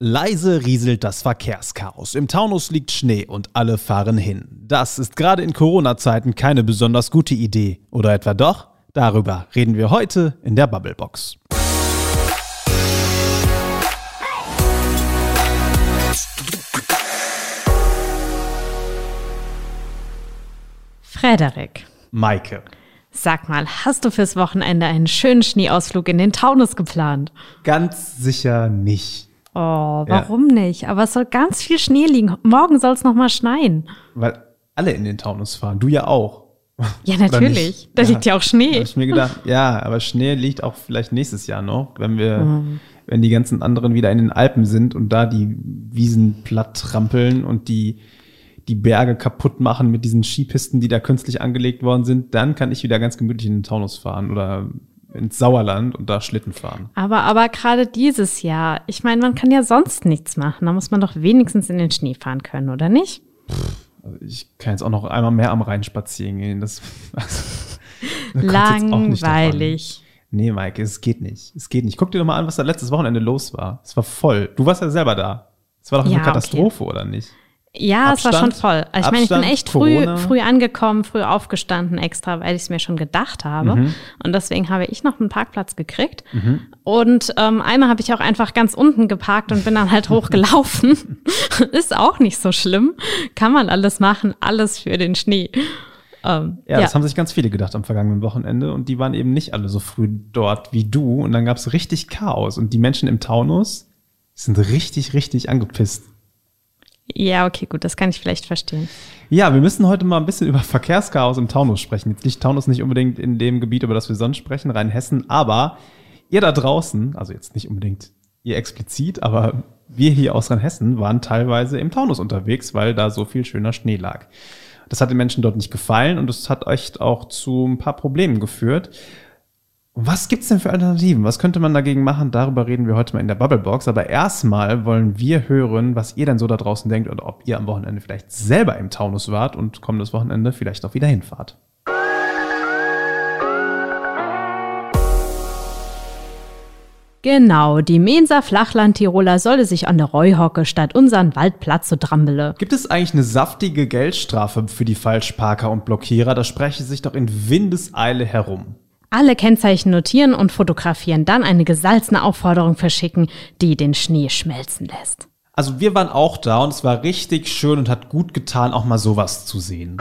Leise rieselt das Verkehrschaos. Im Taunus liegt Schnee und alle fahren hin. Das ist gerade in Corona-Zeiten keine besonders gute Idee. Oder etwa doch? Darüber reden wir heute in der Bubblebox. Frederik. Maike. Sag mal, hast du fürs Wochenende einen schönen Schneeausflug in den Taunus geplant? Ganz sicher nicht. Oh, warum ja. nicht? Aber es soll ganz viel Schnee liegen. Morgen soll es noch mal schneien. Weil alle in den Taunus fahren. Du ja auch. Ja, natürlich. Da ja. liegt ja auch Schnee. Hab ich mir gedacht, ja, aber Schnee liegt auch vielleicht nächstes Jahr noch, wenn wir, mhm. wenn die ganzen anderen wieder in den Alpen sind und da die Wiesen platt trampeln und die, die Berge kaputt machen mit diesen Skipisten, die da künstlich angelegt worden sind, dann kann ich wieder ganz gemütlich in den Taunus fahren oder ins Sauerland und da Schlitten fahren. Aber, aber gerade dieses Jahr, ich meine, man kann ja sonst nichts machen. Da muss man doch wenigstens in den Schnee fahren können, oder nicht? Also ich kann jetzt auch noch einmal mehr am Rhein spazieren gehen. Das, also, Langweilig. Nee, Maike, es geht nicht. Es geht nicht. Guck dir doch mal an, was da letztes Wochenende los war. Es war voll. Du warst ja selber da. Es war doch ja, eine Katastrophe, okay. oder nicht? Ja, Abstand, es war schon voll. Also ich meine, ich bin echt früh, früh angekommen, früh aufgestanden extra, weil ich es mir schon gedacht habe. Mhm. Und deswegen habe ich noch einen Parkplatz gekriegt. Mhm. Und ähm, einmal habe ich auch einfach ganz unten geparkt und bin dann halt hochgelaufen. Ist auch nicht so schlimm. Kann man alles machen, alles für den Schnee. Ähm, ja, ja, das haben sich ganz viele gedacht am vergangenen Wochenende und die waren eben nicht alle so früh dort wie du. Und dann gab es richtig Chaos. Und die Menschen im Taunus sind richtig, richtig angepisst. Ja, okay, gut, das kann ich vielleicht verstehen. Ja, wir müssen heute mal ein bisschen über Verkehrschaos im Taunus sprechen. Jetzt liegt Taunus nicht unbedingt in dem Gebiet, über das wir sonst sprechen, Rheinhessen, aber ihr da draußen, also jetzt nicht unbedingt ihr explizit, aber wir hier aus Rheinhessen waren teilweise im Taunus unterwegs, weil da so viel schöner Schnee lag. Das hat den Menschen dort nicht gefallen und es hat echt auch zu ein paar Problemen geführt. Was gibt's denn für Alternativen? Was könnte man dagegen machen? Darüber reden wir heute mal in der Bubblebox. Aber erstmal wollen wir hören, was ihr denn so da draußen denkt oder ob ihr am Wochenende vielleicht selber im Taunus wart und kommendes Wochenende vielleicht auch wieder hinfahrt. Genau, die Mensa Flachland-Tiroler solle sich an der Reuhocke statt unseren Waldplatz zu Drambele. Gibt es eigentlich eine saftige Geldstrafe für die Falschparker und Blockierer? Das spreche sich doch in Windeseile herum alle Kennzeichen notieren und fotografieren, dann eine gesalzene Aufforderung verschicken, die den Schnee schmelzen lässt. Also wir waren auch da und es war richtig schön und hat gut getan, auch mal sowas zu sehen.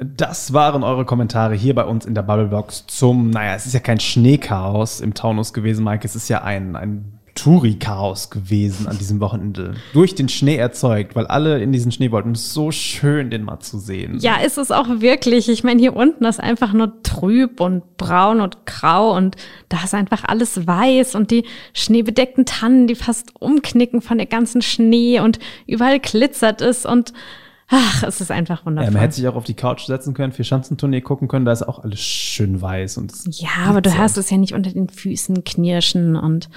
Das waren eure Kommentare hier bei uns in der Bubblebox zum, naja, es ist ja kein Schneechaos im Taunus gewesen, Mike, es ist ja ein, ein Touri-Chaos gewesen an diesem Wochenende. Durch den Schnee erzeugt, weil alle in diesen Schnee wollten. Es ist so schön, den mal zu sehen. Ja, ist es auch wirklich. Ich meine, hier unten ist einfach nur trüb und braun und grau und da ist einfach alles weiß und die schneebedeckten Tannen, die fast umknicken von der ganzen Schnee und überall glitzert es und Ach, es ist einfach wundervoll. Ja, man hätte sich auch auf die Couch setzen können, vier Schanzentournee gucken können, da ist auch alles schön weiß. Und ja, aber du hast es ja nicht unter den Füßen knirschen und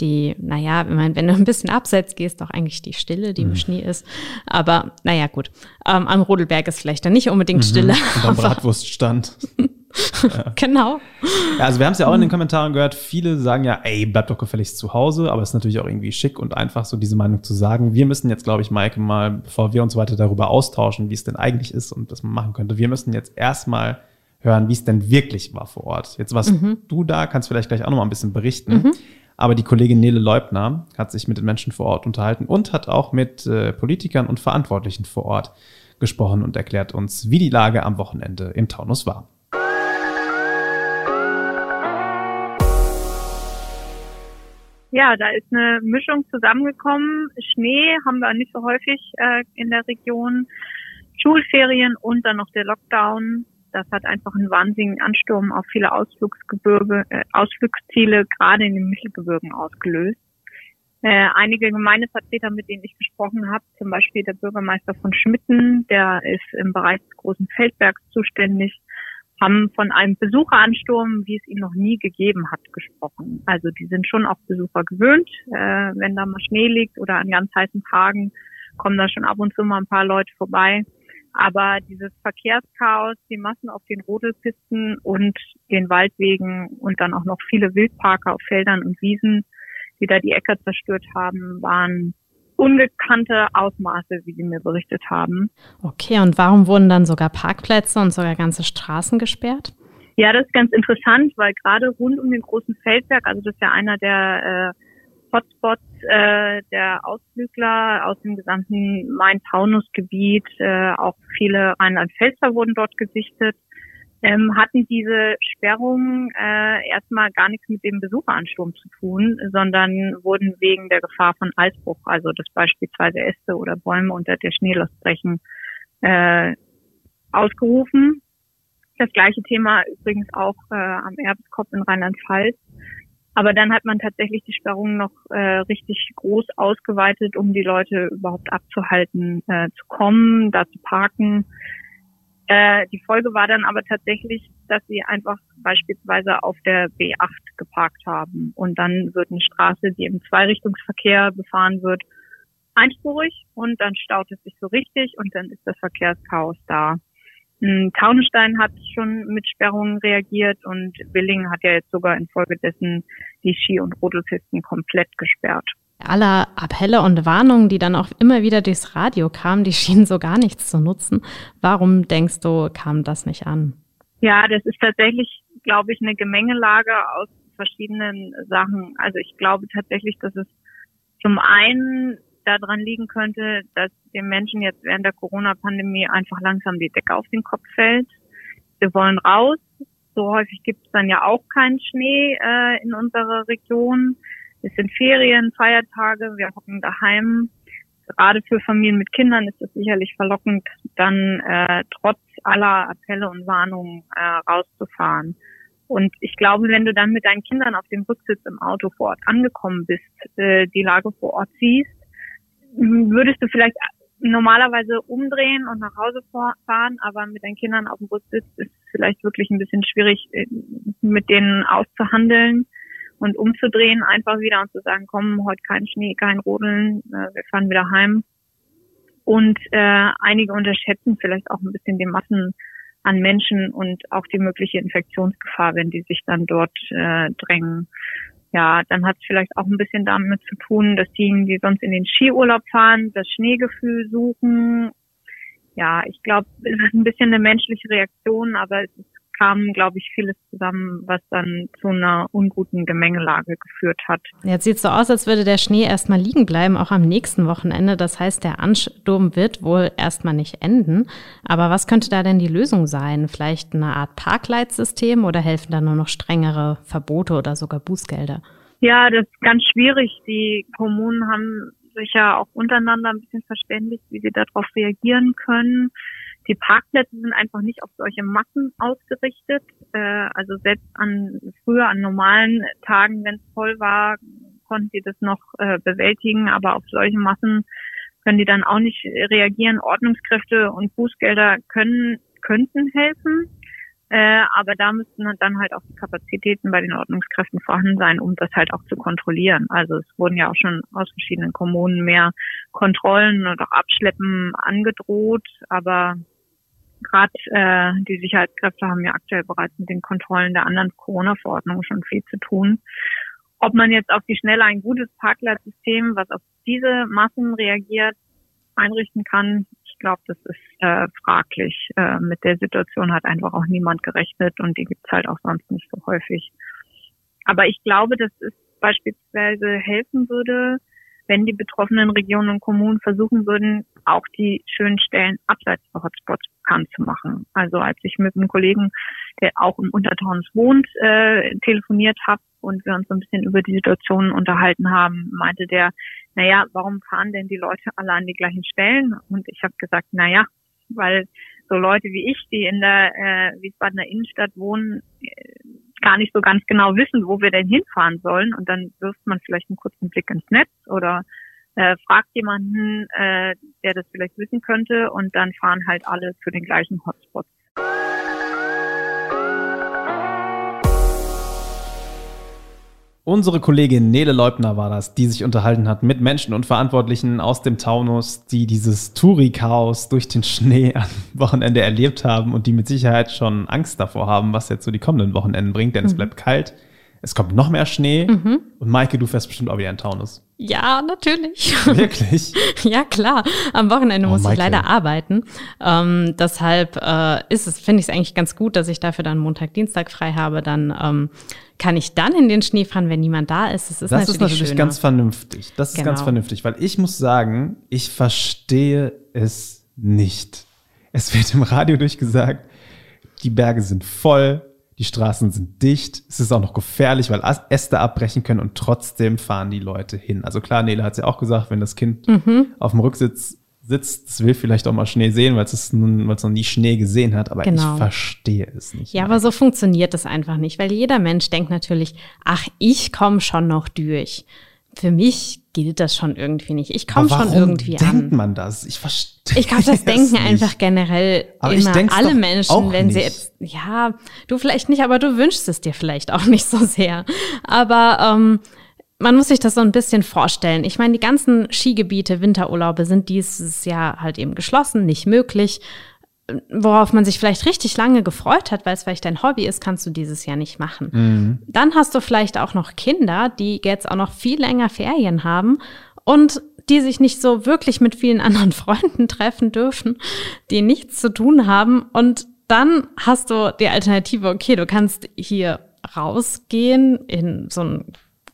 die, naja, wenn, man, wenn du ein bisschen abseits gehst, doch eigentlich die Stille, die mhm. im Schnee ist. Aber naja, gut. Ähm, am Rodelberg ist vielleicht dann nicht unbedingt mhm. Stille. Und am Bratwurststand. ja. Genau. Ja, also wir haben es ja auch in den Kommentaren gehört, viele sagen ja, ey, bleib doch gefälligst zu Hause, aber es ist natürlich auch irgendwie schick und einfach so diese Meinung zu sagen. Wir müssen jetzt, glaube ich, Maike, mal, bevor wir uns weiter darüber austauschen, wie es denn eigentlich ist und was man machen könnte, wir müssen jetzt erstmal hören, wie es denn wirklich war vor Ort. Jetzt warst mhm. du da, kannst vielleicht gleich auch noch mal ein bisschen berichten. Aber die Kollegin Nele Leubner hat sich mit den Menschen vor Ort unterhalten und hat auch mit äh, Politikern und Verantwortlichen vor Ort gesprochen und erklärt uns, wie die Lage am Wochenende im Taunus war. Ja, da ist eine Mischung zusammengekommen. Schnee haben wir nicht so häufig äh, in der Region. Schulferien und dann noch der Lockdown. Das hat einfach einen wahnsinnigen Ansturm auf viele Ausflugsgebirge, äh, Ausflugsziele, gerade in den Mittelgebirgen ausgelöst. Äh, einige Gemeindevertreter, mit denen ich gesprochen habe, zum Beispiel der Bürgermeister von Schmitten, der ist im Bereich des großen Feldbergs zuständig, haben von einem Besucheransturm, wie es ihn noch nie gegeben hat, gesprochen. Also die sind schon auf Besucher gewöhnt. Äh, wenn da mal Schnee liegt oder an ganz heißen Tagen, kommen da schon ab und zu mal ein paar Leute vorbei. Aber dieses Verkehrschaos, die Massen auf den Rodelpisten und den Waldwegen und dann auch noch viele Wildparker auf Feldern und Wiesen, die da die Äcker zerstört haben, waren ungekannte Ausmaße, wie sie mir berichtet haben. Okay, und warum wurden dann sogar Parkplätze und sogar ganze Straßen gesperrt? Ja, das ist ganz interessant, weil gerade rund um den großen Feldberg, also das ist ja einer der äh, Hotspots äh, der Ausflügler aus dem gesamten Main-Taunus-Gebiet, äh, auch viele Rheinland-Pfälzer wurden dort gesichtet, ähm, hatten diese Sperrungen äh, erstmal gar nichts mit dem Besucheransturm zu tun, sondern wurden wegen der Gefahr von Eisbruch, also dass beispielsweise Äste oder Bäume unter der Schneelast brechen, äh, ausgerufen. Das gleiche Thema übrigens auch äh, am Erbskopf in Rheinland-Pfalz. Aber dann hat man tatsächlich die Sperrungen noch äh, richtig groß ausgeweitet, um die Leute überhaupt abzuhalten, äh, zu kommen, da zu parken. Äh, die Folge war dann aber tatsächlich, dass sie einfach beispielsweise auf der B8 geparkt haben. Und dann wird eine Straße, die im Zweirichtungsverkehr befahren wird, einspurig und dann staut es sich so richtig und dann ist das Verkehrschaos da. Hm, Taunstein hat schon mit Sperrungen reagiert und Willing hat ja jetzt sogar infolgedessen die Ski- und Rodelpisten komplett gesperrt. Alle Appelle und Warnungen, die dann auch immer wieder durchs Radio kamen, die schienen so gar nichts zu nutzen. Warum denkst du, kam das nicht an? Ja, das ist tatsächlich, glaube ich, eine Gemengelage aus verschiedenen Sachen. Also ich glaube tatsächlich, dass es zum einen daran liegen könnte, dass den Menschen jetzt während der Corona-Pandemie einfach langsam die Decke auf den Kopf fällt. Wir wollen raus. So häufig gibt es dann ja auch keinen Schnee äh, in unserer Region. Es sind Ferien, Feiertage, wir hocken daheim. Gerade für Familien mit Kindern ist es sicherlich verlockend, dann äh, trotz aller Appelle und Warnungen äh, rauszufahren. Und ich glaube, wenn du dann mit deinen Kindern auf dem Rücksitz im Auto vor Ort angekommen bist, äh, die Lage vor Ort siehst, würdest du vielleicht normalerweise umdrehen und nach Hause fahren, aber mit deinen Kindern auf dem Rücksitz ist es vielleicht wirklich ein bisschen schwierig, äh, mit denen auszuhandeln und umzudrehen, einfach wieder und zu sagen, komm, heute kein Schnee, kein Rodeln, äh, wir fahren wieder heim. Und äh, einige unterschätzen vielleicht auch ein bisschen die Massen an Menschen und auch die mögliche Infektionsgefahr, wenn die sich dann dort äh, drängen ja, dann hat es vielleicht auch ein bisschen damit zu tun, dass diejenigen, die sonst in den Skiurlaub fahren, das Schneegefühl suchen. Ja, ich glaube, es ist ein bisschen eine menschliche Reaktion, aber es ist kam, glaube ich, vieles zusammen, was dann zu einer unguten Gemengelage geführt hat. Jetzt sieht es so aus, als würde der Schnee erstmal liegen bleiben, auch am nächsten Wochenende. Das heißt, der Ansturm wird wohl erstmal nicht enden. Aber was könnte da denn die Lösung sein? Vielleicht eine Art Parkleitsystem oder helfen da nur noch strengere Verbote oder sogar Bußgelder? Ja, das ist ganz schwierig. Die Kommunen haben sich ja auch untereinander ein bisschen verständigt, wie sie darauf reagieren können. Die Parkplätze sind einfach nicht auf solche Massen ausgerichtet. Äh, also selbst an früher an normalen Tagen, wenn es voll war, konnten die das noch äh, bewältigen, aber auf solche Massen können die dann auch nicht reagieren. Ordnungskräfte und Bußgelder können könnten helfen. Äh, aber da müssten dann halt auch die Kapazitäten bei den Ordnungskräften vorhanden sein, um das halt auch zu kontrollieren. Also es wurden ja auch schon aus verschiedenen Kommunen mehr Kontrollen und auch Abschleppen angedroht, aber gerade äh, die Sicherheitskräfte haben ja aktuell bereits mit den Kontrollen der anderen Corona-Verordnungen schon viel zu tun. Ob man jetzt auf die Schnelle ein gutes Parkplatzsystem, was auf diese Massen reagiert, einrichten kann, ich glaube, das ist äh, fraglich. Äh, mit der Situation hat einfach auch niemand gerechnet und die gibt's halt auch sonst nicht so häufig. Aber ich glaube, dass es beispielsweise helfen würde, wenn die betroffenen Regionen und Kommunen versuchen würden, auch die schönen Stellen abseits der Hotspots bekannt zu machen. Also als ich mit einem Kollegen, der auch im Untertaunus wohnt, äh, telefoniert habe und wir uns so ein bisschen über die Situation unterhalten haben, meinte der, naja, warum fahren denn die Leute alle an die gleichen Stellen? Und ich habe gesagt, naja, weil so Leute wie ich, die in der äh, Wiesbadener Innenstadt wohnen, äh, gar nicht so ganz genau wissen, wo wir denn hinfahren sollen. Und dann wirft man vielleicht einen kurzen Blick ins Netz oder äh, fragt jemanden, äh, der das vielleicht wissen könnte. Und dann fahren halt alle zu den gleichen Hotspots. Unsere Kollegin Nele Leubner war das, die sich unterhalten hat mit Menschen und Verantwortlichen aus dem Taunus, die dieses Touri-Chaos durch den Schnee am Wochenende erlebt haben und die mit Sicherheit schon Angst davor haben, was jetzt so die kommenden Wochenenden bringt, denn mhm. es bleibt kalt. Es kommt noch mehr Schnee. Mhm. Und Maike, du fährst bestimmt auch wieder in Taunus. Ja, natürlich. Wirklich? ja, klar. Am Wochenende oh, muss Maike. ich leider arbeiten. Ähm, deshalb äh, ist es, finde ich es eigentlich ganz gut, dass ich dafür dann Montag, Dienstag frei habe. Dann ähm, kann ich dann in den Schnee fahren, wenn niemand da ist. Das ist das natürlich, ist natürlich schöner. ganz vernünftig. Das ist genau. ganz vernünftig, weil ich muss sagen, ich verstehe es nicht. Es wird im Radio durchgesagt, die Berge sind voll, die Straßen sind dicht, es ist auch noch gefährlich, weil Äste abbrechen können und trotzdem fahren die Leute hin. Also klar, Nele hat es ja auch gesagt, wenn das Kind mhm. auf dem Rücksitz sitzt, es will vielleicht auch mal Schnee sehen, weil es noch nie Schnee gesehen hat, aber genau. ich verstehe es nicht. Ja, mehr. aber so funktioniert es einfach nicht, weil jeder Mensch denkt natürlich, ach, ich komme schon noch durch. Für mich gilt das schon irgendwie nicht. Ich komme schon irgendwie an. denkt man das? Ich verstehe Ich glaube, das denken nicht. einfach generell aber immer alle Menschen, wenn sie jetzt, ja, du vielleicht nicht, aber du wünschst es dir vielleicht auch nicht so sehr. Aber ähm, man muss sich das so ein bisschen vorstellen. Ich meine, die ganzen Skigebiete, Winterurlaube sind dieses Jahr halt eben geschlossen, nicht möglich. Worauf man sich vielleicht richtig lange gefreut hat, weil es vielleicht dein Hobby ist, kannst du dieses Jahr nicht machen. Mhm. Dann hast du vielleicht auch noch Kinder, die jetzt auch noch viel länger Ferien haben und die sich nicht so wirklich mit vielen anderen Freunden treffen dürfen, die nichts zu tun haben. Und dann hast du die Alternative, okay, du kannst hier rausgehen in so ein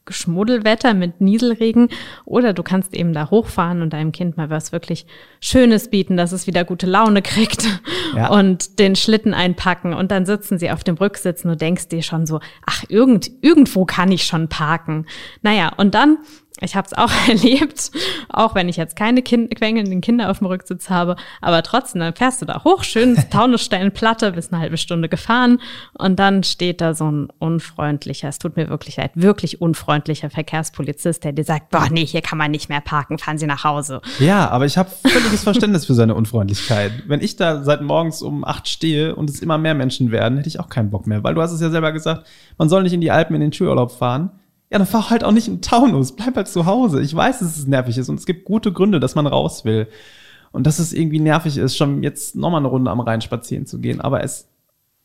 Schmuddelwetter mit Nieselregen oder du kannst eben da hochfahren und deinem Kind mal was wirklich Schönes bieten, dass es wieder gute Laune kriegt ja. und den Schlitten einpacken und dann sitzen sie auf dem Rücksitz und du denkst dir schon so, ach, irgend, irgendwo kann ich schon parken. Naja, und dann ich habe es auch erlebt, auch wenn ich jetzt keine kind quengelnden Kinder auf dem Rücksitz habe, aber trotzdem, dann fährst du da hoch, schön Taunussteinplatte, bis eine halbe Stunde gefahren und dann steht da so ein unfreundlicher, es tut mir wirklich leid, wirklich unfreundlicher Verkehrspolizist, der dir sagt, boah, nee, hier kann man nicht mehr parken, fahren Sie nach Hause. Ja, aber ich habe völliges Verständnis für seine Unfreundlichkeit. Wenn ich da seit morgens um acht stehe und es immer mehr Menschen werden, hätte ich auch keinen Bock mehr, weil du hast es ja selber gesagt, man soll nicht in die Alpen in den Skiurlaub fahren ja, dann fahr halt auch nicht im Taunus, bleib halt zu Hause. Ich weiß, dass es nervig ist und es gibt gute Gründe, dass man raus will. Und dass es irgendwie nervig ist, schon jetzt nochmal eine Runde am Rhein spazieren zu gehen. Aber es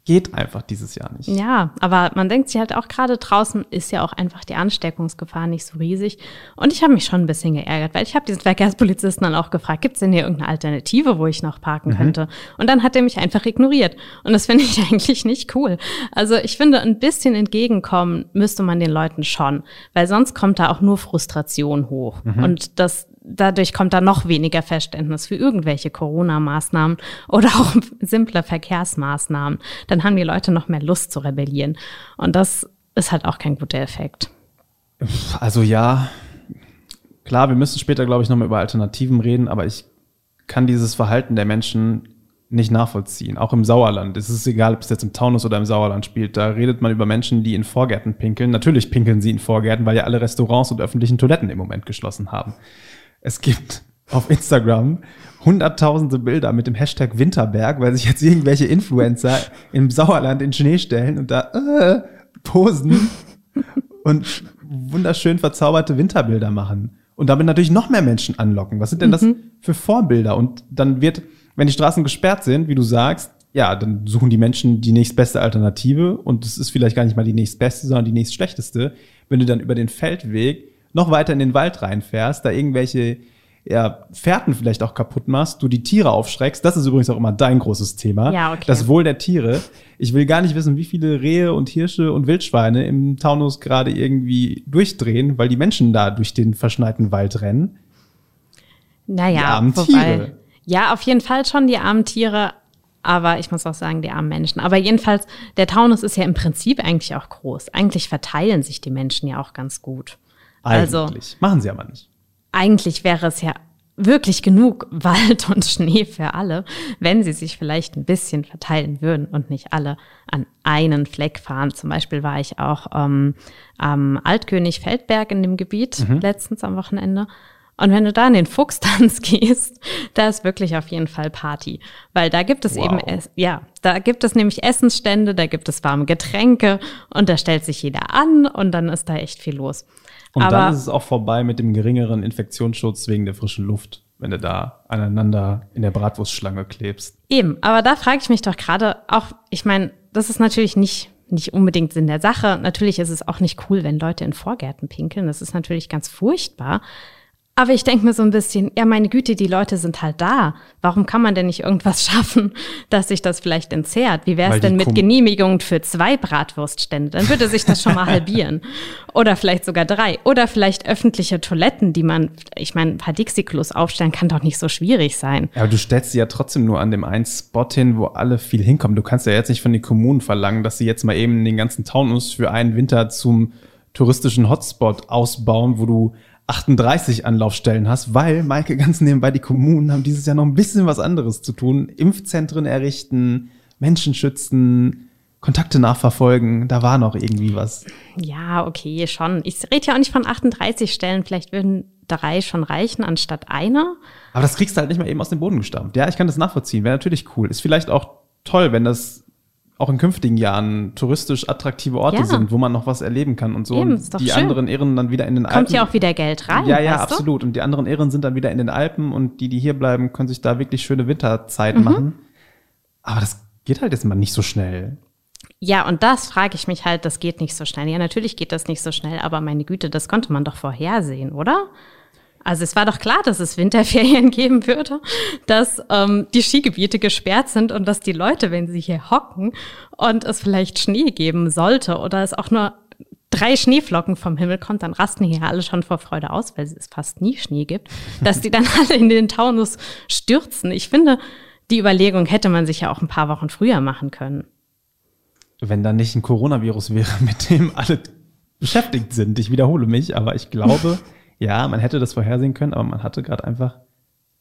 geht einfach dieses Jahr nicht. Ja, aber man denkt sich halt auch gerade draußen ist ja auch einfach die Ansteckungsgefahr nicht so riesig. Und ich habe mich schon ein bisschen geärgert, weil ich habe diesen Verkehrspolizisten dann auch gefragt, gibt es denn hier irgendeine Alternative, wo ich noch parken mhm. könnte? Und dann hat er mich einfach ignoriert. Und das finde ich eigentlich nicht cool. Also ich finde, ein bisschen entgegenkommen müsste man den Leuten schon, weil sonst kommt da auch nur Frustration hoch. Mhm. Und das dadurch kommt da noch weniger Verständnis für irgendwelche Corona-Maßnahmen oder auch simple Verkehrsmaßnahmen. Dann haben die Leute noch mehr Lust zu rebellieren. Und das ist halt auch kein guter Effekt. Also ja, klar, wir müssen später, glaube ich, nochmal über Alternativen reden, aber ich kann dieses Verhalten der Menschen nicht nachvollziehen. Auch im Sauerland. Es ist egal, ob es jetzt im Taunus oder im Sauerland spielt. Da redet man über Menschen, die in Vorgärten pinkeln. Natürlich pinkeln sie in Vorgärten, weil ja alle Restaurants und öffentlichen Toiletten im Moment geschlossen haben. Es gibt auf Instagram hunderttausende Bilder mit dem Hashtag Winterberg, weil sich jetzt irgendwelche Influencer im Sauerland in Schnee stellen und da äh, posen und wunderschön verzauberte Winterbilder machen. Und damit natürlich noch mehr Menschen anlocken. Was sind denn das mhm. für Vorbilder? Und dann wird, wenn die Straßen gesperrt sind, wie du sagst, ja, dann suchen die Menschen die nächstbeste Alternative und es ist vielleicht gar nicht mal die nächstbeste, sondern die nächstschlechteste. Wenn du dann über den Feldweg noch weiter in den Wald reinfährst, da irgendwelche ja, Fährten vielleicht auch kaputt machst, du die Tiere aufschreckst. Das ist übrigens auch immer dein großes Thema. Ja, okay. Das Wohl der Tiere. Ich will gar nicht wissen, wie viele Rehe und Hirsche und Wildschweine im Taunus gerade irgendwie durchdrehen, weil die Menschen da durch den verschneiten Wald rennen. Naja, die armen Tiere. Ja, auf jeden Fall schon die armen Tiere. Aber ich muss auch sagen, die armen Menschen. Aber jedenfalls, der Taunus ist ja im Prinzip eigentlich auch groß. Eigentlich verteilen sich die Menschen ja auch ganz gut. Also eigentlich. Also, Machen sie aber nicht. Eigentlich wäre es ja wirklich genug Wald und Schnee für alle, wenn sie sich vielleicht ein bisschen verteilen würden und nicht alle an einen Fleck fahren. Zum Beispiel war ich auch ähm, am Altkönig Feldberg in dem Gebiet mhm. letztens am Wochenende. Und wenn du da in den Fuchstanz gehst, da ist wirklich auf jeden Fall Party. Weil da gibt es wow. eben, ja, da gibt es nämlich Essensstände, da gibt es warme Getränke und da stellt sich jeder an und dann ist da echt viel los. Und Aber, dann ist es auch vorbei mit dem geringeren Infektionsschutz wegen der frischen Luft, wenn du da aneinander in der Bratwurstschlange klebst. Eben, aber da frage ich mich doch gerade auch, ich meine, das ist natürlich nicht nicht unbedingt Sinn der Sache. Natürlich ist es auch nicht cool, wenn Leute in Vorgärten pinkeln. Das ist natürlich ganz furchtbar. Aber ich denke mir so ein bisschen, ja, meine Güte, die Leute sind halt da. Warum kann man denn nicht irgendwas schaffen, dass sich das vielleicht entzerrt? Wie wäre es denn mit Genehmigungen für zwei Bratwurststände? Dann würde sich das schon mal halbieren. Oder vielleicht sogar drei. Oder vielleicht öffentliche Toiletten, die man, ich meine, ein paar Dixie-Klos aufstellen, kann doch nicht so schwierig sein. Ja, aber du stellst sie ja trotzdem nur an dem einen Spot hin, wo alle viel hinkommen. Du kannst ja jetzt nicht von den Kommunen verlangen, dass sie jetzt mal eben den ganzen Taunus für einen Winter zum touristischen Hotspot ausbauen, wo du 38 Anlaufstellen hast, weil, Maike, ganz nebenbei, die Kommunen haben dieses Jahr noch ein bisschen was anderes zu tun. Impfzentren errichten, Menschen schützen, Kontakte nachverfolgen, da war noch irgendwie was. Ja, okay, schon. Ich rede ja auch nicht von 38 Stellen, vielleicht würden drei schon reichen anstatt einer. Aber das kriegst du halt nicht mal eben aus dem Boden gestammt. Ja, ich kann das nachvollziehen, wäre natürlich cool. Ist vielleicht auch toll, wenn das auch in künftigen Jahren touristisch attraktive Orte ja. sind, wo man noch was erleben kann und so. Eben, und die schön. anderen Ehren dann wieder in den Kommt Alpen. Kommt ja auch wieder Geld rein. Ja, ja, absolut. Du? Und die anderen Ehren sind dann wieder in den Alpen und die, die hier bleiben, können sich da wirklich schöne Winterzeiten mhm. machen. Aber das geht halt jetzt mal nicht so schnell. Ja, und das frage ich mich halt, das geht nicht so schnell. Ja, natürlich geht das nicht so schnell, aber meine Güte, das konnte man doch vorhersehen, oder? Also es war doch klar, dass es Winterferien geben würde, dass ähm, die Skigebiete gesperrt sind und dass die Leute, wenn sie hier hocken und es vielleicht Schnee geben sollte oder es auch nur drei Schneeflocken vom Himmel kommt, dann rasten hier alle schon vor Freude aus, weil es fast nie Schnee gibt, dass die dann alle in den Taunus stürzen. Ich finde, die Überlegung hätte man sich ja auch ein paar Wochen früher machen können. Wenn da nicht ein Coronavirus wäre, mit dem alle beschäftigt sind. Ich wiederhole mich, aber ich glaube, ja, man hätte das vorhersehen können, aber man hatte gerade einfach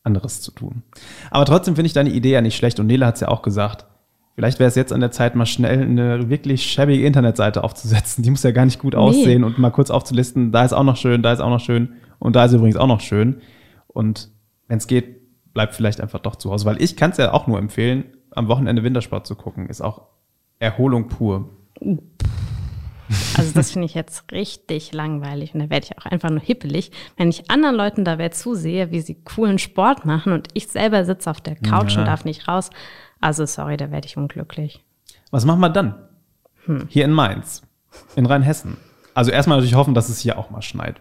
anderes zu tun. Aber trotzdem finde ich deine Idee ja nicht schlecht und Nele hat es ja auch gesagt. Vielleicht wäre es jetzt an der Zeit, mal schnell eine wirklich schäbige Internetseite aufzusetzen. Die muss ja gar nicht gut nee. aussehen und mal kurz aufzulisten, da ist auch noch schön, da ist auch noch schön und da ist übrigens auch noch schön. Und wenn es geht, bleibt vielleicht einfach doch zu Hause. Weil ich kann es ja auch nur empfehlen, am Wochenende Wintersport zu gucken. Ist auch Erholung pur. Also das finde ich jetzt richtig langweilig und da werde ich auch einfach nur hippelig, wenn ich anderen Leuten dabei zusehe, wie sie coolen Sport machen und ich selber sitze auf der Couch ja. und darf nicht raus. Also sorry, da werde ich unglücklich. Was machen wir dann? Hm. Hier in Mainz, in Rheinhessen. Also erstmal natürlich hoffen, dass es hier auch mal schneit.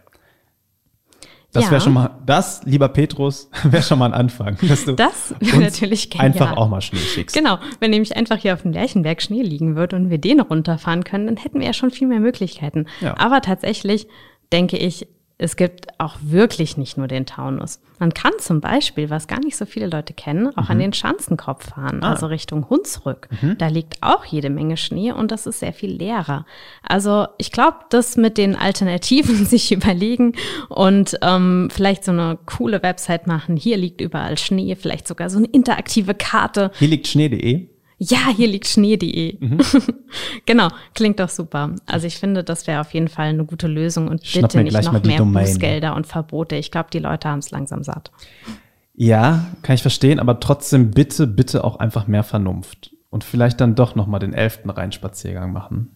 Das ja. wäre schon mal, das, lieber Petrus, wäre schon mal ein Anfang. Dass du das wäre natürlich genial. Einfach auch mal Schnee schickst. Genau, wenn nämlich einfach hier auf dem Lerchenberg Schnee liegen würde und wir den runterfahren können, dann hätten wir ja schon viel mehr Möglichkeiten. Ja. Aber tatsächlich denke ich, es gibt auch wirklich nicht nur den Taunus. Man kann zum Beispiel, was gar nicht so viele Leute kennen, auch mhm. an den Schanzenkopf fahren, ah. also Richtung Hunsrück. Mhm. Da liegt auch jede Menge Schnee und das ist sehr viel leerer. Also ich glaube, das mit den Alternativen sich überlegen und ähm, vielleicht so eine coole Website machen. Hier liegt überall Schnee, vielleicht sogar so eine interaktive Karte. Hier liegt Schnee.de ja, hier liegt Schnee.de. Mhm. genau, klingt doch super. Also ich finde, das wäre auf jeden Fall eine gute Lösung und Schnapp bitte nicht noch mehr Bußgelder und Verbote. Ich glaube, die Leute haben es langsam satt. Ja, kann ich verstehen, aber trotzdem bitte, bitte auch einfach mehr Vernunft. Und vielleicht dann doch nochmal den elften Rheinspaziergang machen.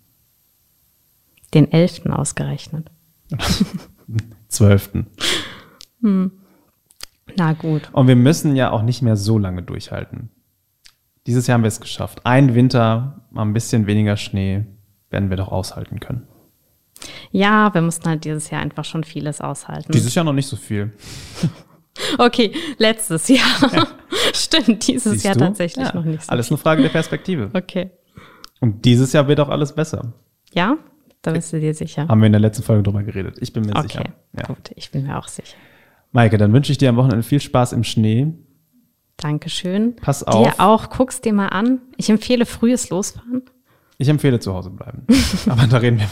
Den elften ausgerechnet. Zwölften. Hm. Na gut. Und wir müssen ja auch nicht mehr so lange durchhalten. Dieses Jahr haben wir es geschafft. Ein Winter, mal ein bisschen weniger Schnee, werden wir doch aushalten können. Ja, wir mussten halt dieses Jahr einfach schon vieles aushalten. Dieses Jahr noch nicht so viel. okay, letztes Jahr. Ja. Stimmt, dieses Siehst Jahr du? tatsächlich ja. noch nicht so Alles viel. eine Frage der Perspektive. Okay. Und dieses Jahr wird auch alles besser. Ja, da bist du dir sicher. Haben wir in der letzten Folge drüber geredet. Ich bin mir okay. sicher. Ja. Gut, ich bin mir auch sicher. Maike, dann wünsche ich dir am Wochenende viel Spaß im Schnee. Dankeschön. Pass auf. Dir auch, guck's dir mal an. Ich empfehle frühes Losfahren. Ich empfehle zu Hause bleiben. Aber da reden wir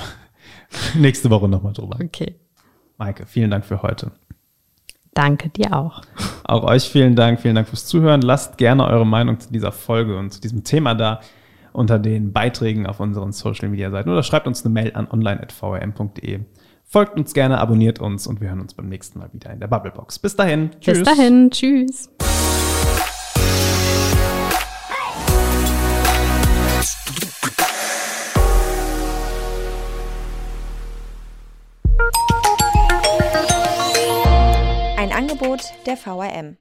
nächste Woche nochmal drüber. Okay. Maike, vielen Dank für heute. Danke dir auch. Auch euch vielen Dank, vielen Dank fürs Zuhören. Lasst gerne eure Meinung zu dieser Folge und zu diesem Thema da unter den Beiträgen auf unseren Social Media Seiten oder schreibt uns eine Mail an online.vrm.de. Folgt uns gerne, abonniert uns und wir hören uns beim nächsten Mal wieder in der Bubblebox. Bis dahin. Tschüss. Bis dahin. Tschüss. Angebot der VRM.